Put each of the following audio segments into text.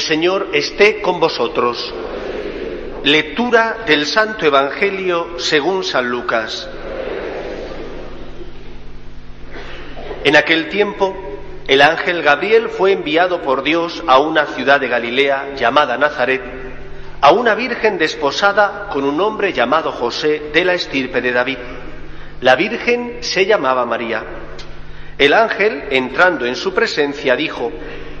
El Señor esté con vosotros. Lectura del Santo Evangelio según San Lucas. En aquel tiempo, el ángel Gabriel fue enviado por Dios a una ciudad de Galilea llamada Nazaret, a una virgen desposada con un hombre llamado José de la estirpe de David. La virgen se llamaba María. El ángel, entrando en su presencia, dijo,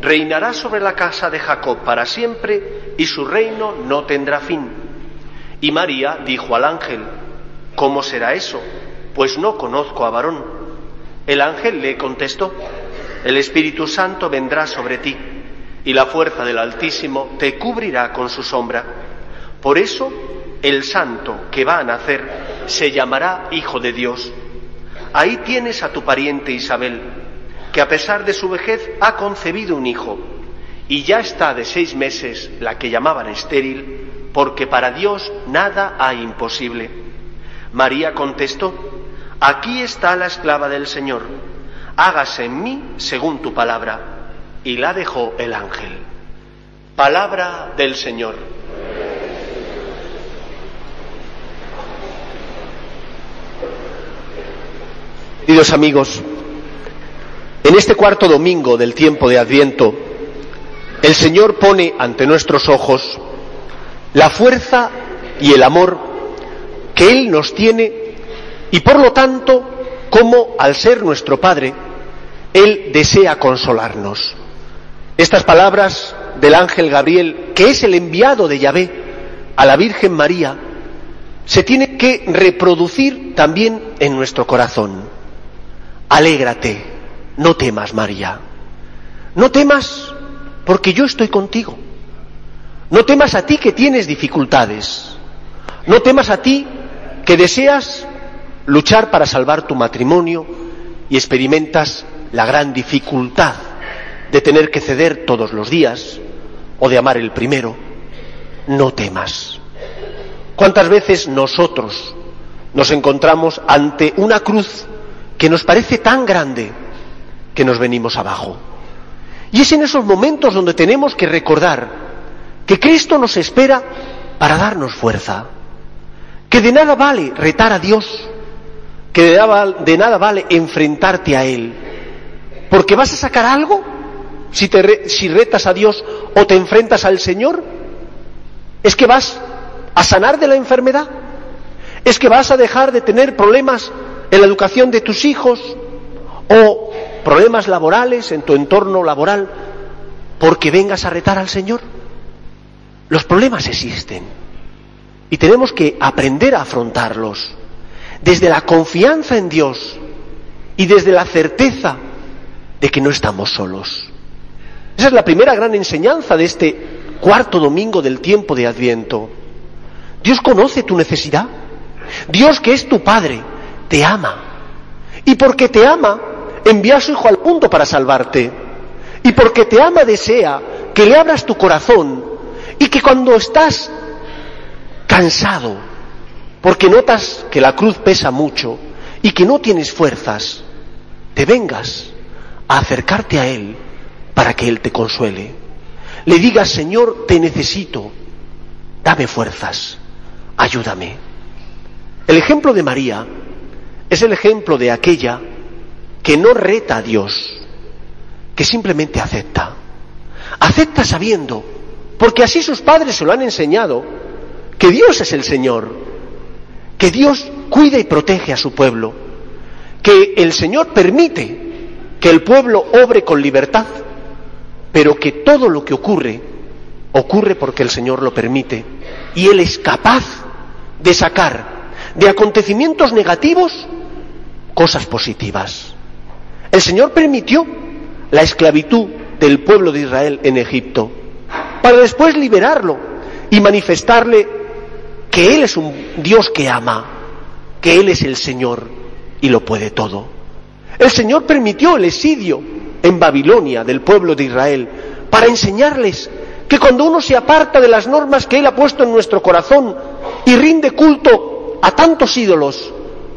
reinará sobre la casa de Jacob para siempre y su reino no tendrá fin. Y María dijo al ángel, ¿cómo será eso? Pues no conozco a varón. El ángel le contestó, el Espíritu Santo vendrá sobre ti y la fuerza del Altísimo te cubrirá con su sombra. Por eso el santo que va a nacer se llamará Hijo de Dios. Ahí tienes a tu pariente Isabel que a pesar de su vejez ha concebido un hijo y ya está de seis meses la que llamaban estéril, porque para Dios nada hay imposible. María contestó, aquí está la esclava del Señor, hágase en mí según tu palabra. Y la dejó el ángel. Palabra del Señor. Queridos amigos, en este cuarto domingo del tiempo de Adviento, el Señor pone ante nuestros ojos la fuerza y el amor que Él nos tiene y por lo tanto, como al ser nuestro Padre, Él desea consolarnos. Estas palabras del ángel Gabriel, que es el enviado de Yahvé a la Virgen María, se tienen que reproducir también en nuestro corazón. Alégrate, no temas, María. No temas porque yo estoy contigo. No temas a ti que tienes dificultades. No temas a ti que deseas luchar para salvar tu matrimonio y experimentas la gran dificultad de tener que ceder todos los días o de amar el primero. No temas. ¿Cuántas veces nosotros nos encontramos ante una cruz que nos parece tan grande que nos venimos abajo. Y es en esos momentos donde tenemos que recordar que Cristo nos espera para darnos fuerza, que de nada vale retar a Dios, que de nada, vale enfrentarte a Él, porque vas a sacar algo si, te, si retas a Dios o te enfrentas al Señor. Es que vas a sanar de la enfermedad, es que vas a dejar de tener problemas en la educación de tus hijos o problemas laborales en tu entorno laboral porque vengas a retar al Señor. Los problemas existen y tenemos que aprender a afrontarlos desde la confianza en Dios y desde la certeza de que no estamos solos. Esa es la primera gran enseñanza de este cuarto domingo del tiempo de Adviento. Dios conoce tu necesidad. Dios que es tu Padre, te ama. Y porque te ama, envía a su Hijo al mundo para salvarte. Y porque te ama desea que le abras tu corazón y que cuando estás cansado, porque notas que la cruz pesa mucho y que no tienes fuerzas, te vengas a acercarte a Él para que Él te consuele. Le digas, Señor, te necesito, dame fuerzas, ayúdame. El ejemplo de María es el ejemplo de aquella que no reta a Dios, que simplemente acepta. Acepta sabiendo, porque así sus padres se lo han enseñado, que Dios es el Señor, que Dios cuida y protege a su pueblo, que el Señor permite que el pueblo obre con libertad, pero que todo lo que ocurre ocurre porque el Señor lo permite y Él es capaz de sacar de acontecimientos negativos cosas positivas. El Señor permitió la esclavitud del pueblo de Israel en Egipto para después liberarlo y manifestarle que Él es un Dios que ama, que Él es el Señor y lo puede todo. El Señor permitió el exilio en Babilonia del pueblo de Israel para enseñarles que cuando uno se aparta de las normas que Él ha puesto en nuestro corazón y rinde culto a tantos ídolos,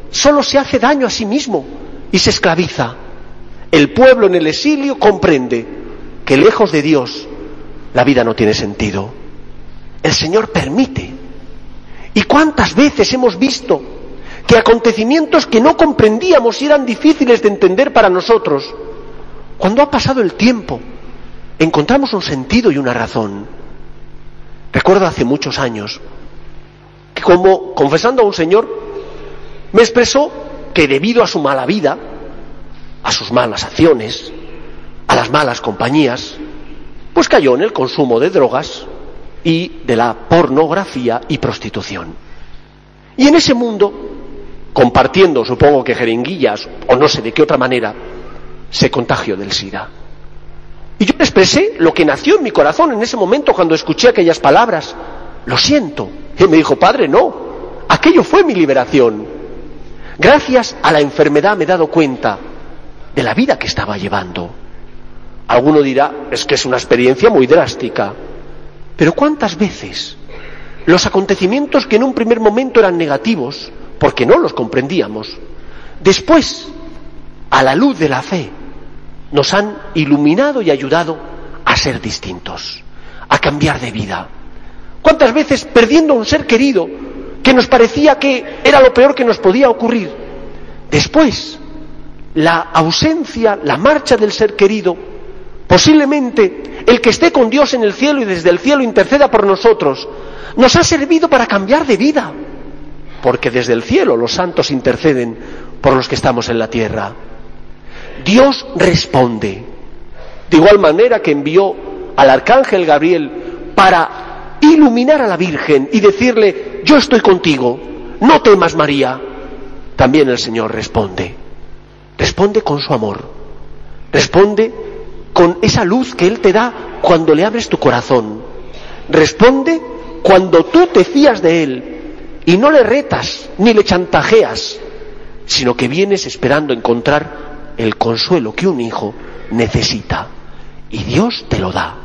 solo se hace daño a sí mismo y se esclaviza. El pueblo en el exilio comprende que lejos de Dios la vida no tiene sentido. El Señor permite. ¿Y cuántas veces hemos visto que acontecimientos que no comprendíamos y eran difíciles de entender para nosotros, cuando ha pasado el tiempo, encontramos un sentido y una razón? Recuerdo hace muchos años que como confesando a un señor, me expresó que debido a su mala vida, a sus malas acciones, a las malas compañías, pues cayó en el consumo de drogas y de la pornografía y prostitución. Y en ese mundo, compartiendo, supongo que jeringuillas o no sé de qué otra manera, se contagió del SIDA. Y yo expresé lo que nació en mi corazón en ese momento cuando escuché aquellas palabras. Lo siento. Y me dijo, Padre, no. Aquello fue mi liberación. Gracias a la enfermedad me he dado cuenta de la vida que estaba llevando. Alguno dirá, es que es una experiencia muy drástica. Pero ¿cuántas veces los acontecimientos que en un primer momento eran negativos, porque no los comprendíamos, después, a la luz de la fe, nos han iluminado y ayudado a ser distintos, a cambiar de vida? ¿Cuántas veces perdiendo a un ser querido que nos parecía que era lo peor que nos podía ocurrir, después la ausencia, la marcha del ser querido, posiblemente el que esté con Dios en el cielo y desde el cielo interceda por nosotros, nos ha servido para cambiar de vida, porque desde el cielo los santos interceden por los que estamos en la tierra. Dios responde, de igual manera que envió al arcángel Gabriel para iluminar a la Virgen y decirle, yo estoy contigo, no temas María, también el Señor responde. Responde con su amor. Responde con esa luz que Él te da cuando le abres tu corazón. Responde cuando tú te fías de Él y no le retas ni le chantajeas, sino que vienes esperando encontrar el consuelo que un hijo necesita. Y Dios te lo da.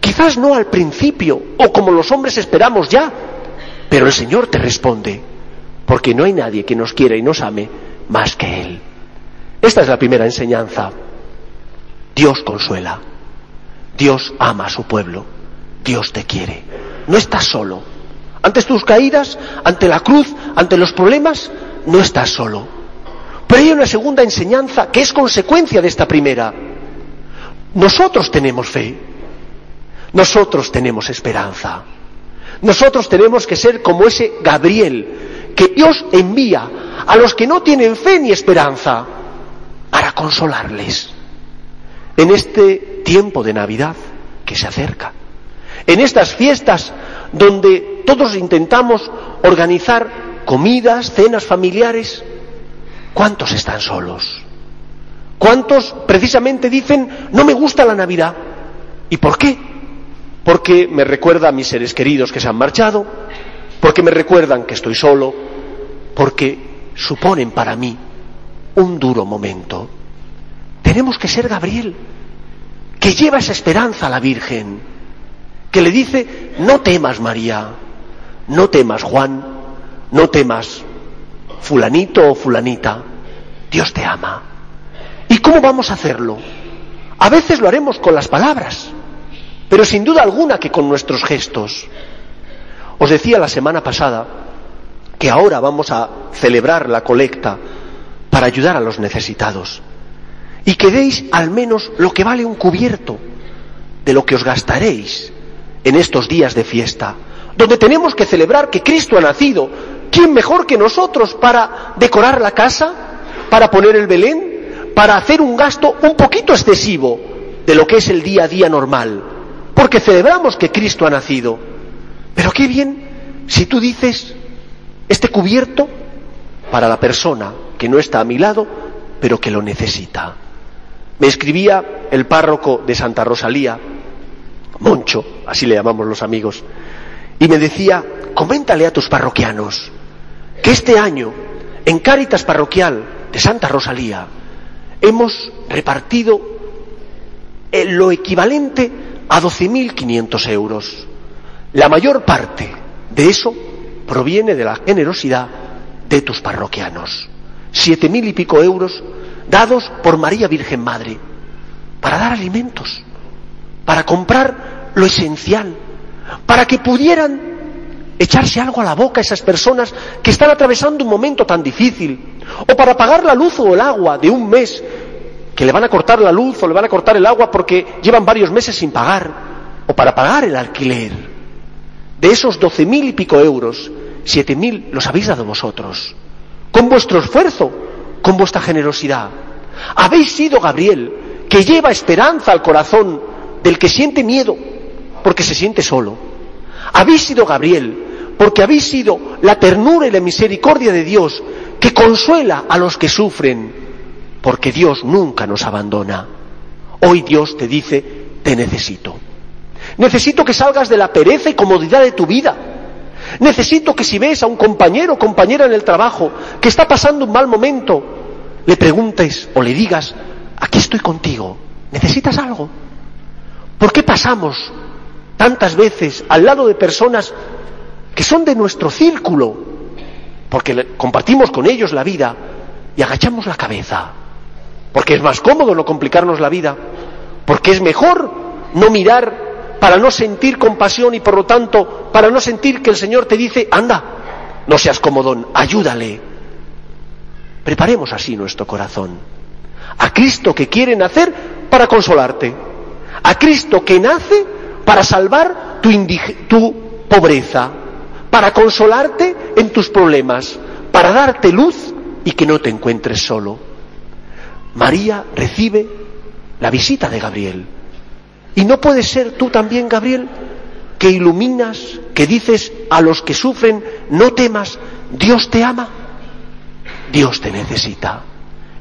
Quizás no al principio o como los hombres esperamos ya, pero el Señor te responde, porque no hay nadie que nos quiera y nos ame más que Él. Esta es la primera enseñanza. Dios consuela. Dios ama a su pueblo. Dios te quiere. No estás solo. Ante tus caídas, ante la cruz, ante los problemas, no estás solo. Pero hay una segunda enseñanza que es consecuencia de esta primera. Nosotros tenemos fe. Nosotros tenemos esperanza. Nosotros tenemos que ser como ese Gabriel que Dios envía a los que no tienen fe ni esperanza para consolarles en este tiempo de Navidad que se acerca, en estas fiestas donde todos intentamos organizar comidas, cenas familiares, ¿cuántos están solos? ¿Cuántos precisamente dicen, no me gusta la Navidad? ¿Y por qué? Porque me recuerda a mis seres queridos que se han marchado, porque me recuerdan que estoy solo, porque suponen para mí un duro momento. Tenemos que ser Gabriel, que lleva esa esperanza a la Virgen, que le dice, no temas María, no temas Juan, no temas fulanito o fulanita, Dios te ama. ¿Y cómo vamos a hacerlo? A veces lo haremos con las palabras, pero sin duda alguna que con nuestros gestos. Os decía la semana pasada que ahora vamos a celebrar la colecta para ayudar a los necesitados y que deis al menos lo que vale un cubierto de lo que os gastaréis en estos días de fiesta, donde tenemos que celebrar que Cristo ha nacido. ¿Quién mejor que nosotros para decorar la casa, para poner el Belén, para hacer un gasto un poquito excesivo de lo que es el día a día normal? Porque celebramos que Cristo ha nacido. Pero qué bien si tú dices, este cubierto para la persona que no está a mi lado, pero que lo necesita. Me escribía el párroco de Santa Rosalía, Moncho, así le llamamos los amigos, y me decía, coméntale a tus parroquianos que este año, en Cáritas Parroquial de Santa Rosalía, hemos repartido lo equivalente a 12.500 euros. La mayor parte de eso proviene de la generosidad de tus parroquianos. Siete mil y pico euros dados por María Virgen Madre para dar alimentos, para comprar lo esencial, para que pudieran echarse algo a la boca esas personas que están atravesando un momento tan difícil, o para pagar la luz o el agua de un mes, que le van a cortar la luz o le van a cortar el agua porque llevan varios meses sin pagar, o para pagar el alquiler. De esos doce mil y pico euros, siete mil los habéis dado vosotros, con vuestro esfuerzo, con vuestra generosidad. Habéis sido Gabriel, que lleva esperanza al corazón del que siente miedo, porque se siente solo. Habéis sido Gabriel, porque habéis sido la ternura y la misericordia de Dios, que consuela a los que sufren, porque Dios nunca nos abandona. Hoy Dios te dice, te necesito. Necesito que salgas de la pereza y comodidad de tu vida. Necesito que si ves a un compañero o compañera en el trabajo que está pasando un mal momento, le preguntes o le digas, aquí estoy contigo, ¿necesitas algo? ¿Por qué pasamos tantas veces al lado de personas que son de nuestro círculo? Porque compartimos con ellos la vida y agachamos la cabeza. Porque es más cómodo no complicarnos la vida. Porque es mejor no mirar para no sentir compasión y por lo tanto para no sentir que el Señor te dice, anda, no seas comodón, ayúdale. Preparemos así nuestro corazón. A Cristo que quiere nacer para consolarte. A Cristo que nace para salvar tu, tu pobreza, para consolarte en tus problemas, para darte luz y que no te encuentres solo. María recibe la visita de Gabriel y no puedes ser tú también, Gabriel, que iluminas, que dices a los que sufren, no temas, Dios te ama, Dios te necesita.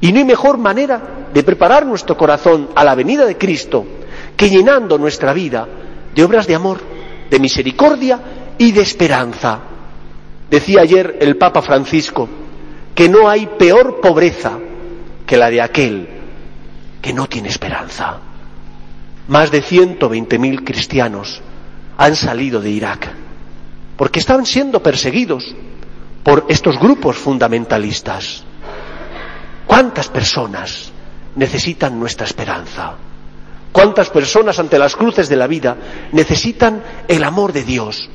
Y no hay mejor manera de preparar nuestro corazón a la venida de Cristo que llenando nuestra vida de obras de amor, de misericordia y de esperanza. Decía ayer el Papa Francisco que no hay peor pobreza que la de aquel que no tiene esperanza. Más de 120.000 cristianos han salido de Irak porque estaban siendo perseguidos por estos grupos fundamentalistas. ¿Cuántas personas necesitan nuestra esperanza? ¿Cuántas personas ante las cruces de la vida necesitan el amor de Dios?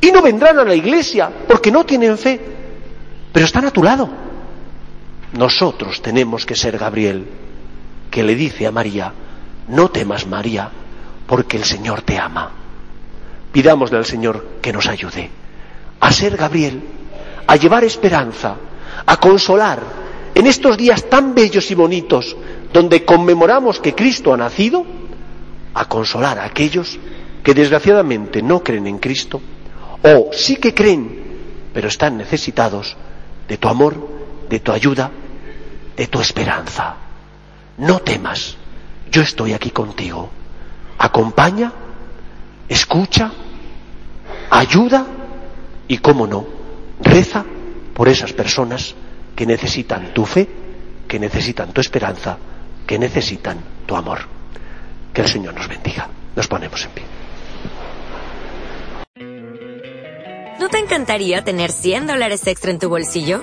Y no vendrán a la iglesia porque no tienen fe, pero están a tu lado. Nosotros tenemos que ser Gabriel, que le dice a María, no temas, María, porque el Señor te ama. Pidámosle al Señor que nos ayude a ser Gabriel, a llevar esperanza, a consolar en estos días tan bellos y bonitos donde conmemoramos que Cristo ha nacido, a consolar a aquellos que desgraciadamente no creen en Cristo o sí que creen, pero están necesitados de tu amor, de tu ayuda, de tu esperanza. No temas, yo estoy aquí contigo. Acompaña, escucha, ayuda y, cómo no, reza por esas personas que necesitan tu fe, que necesitan tu esperanza, que necesitan tu amor. Que el Señor nos bendiga. Nos ponemos en pie. ¿No te encantaría tener 100 dólares extra en tu bolsillo?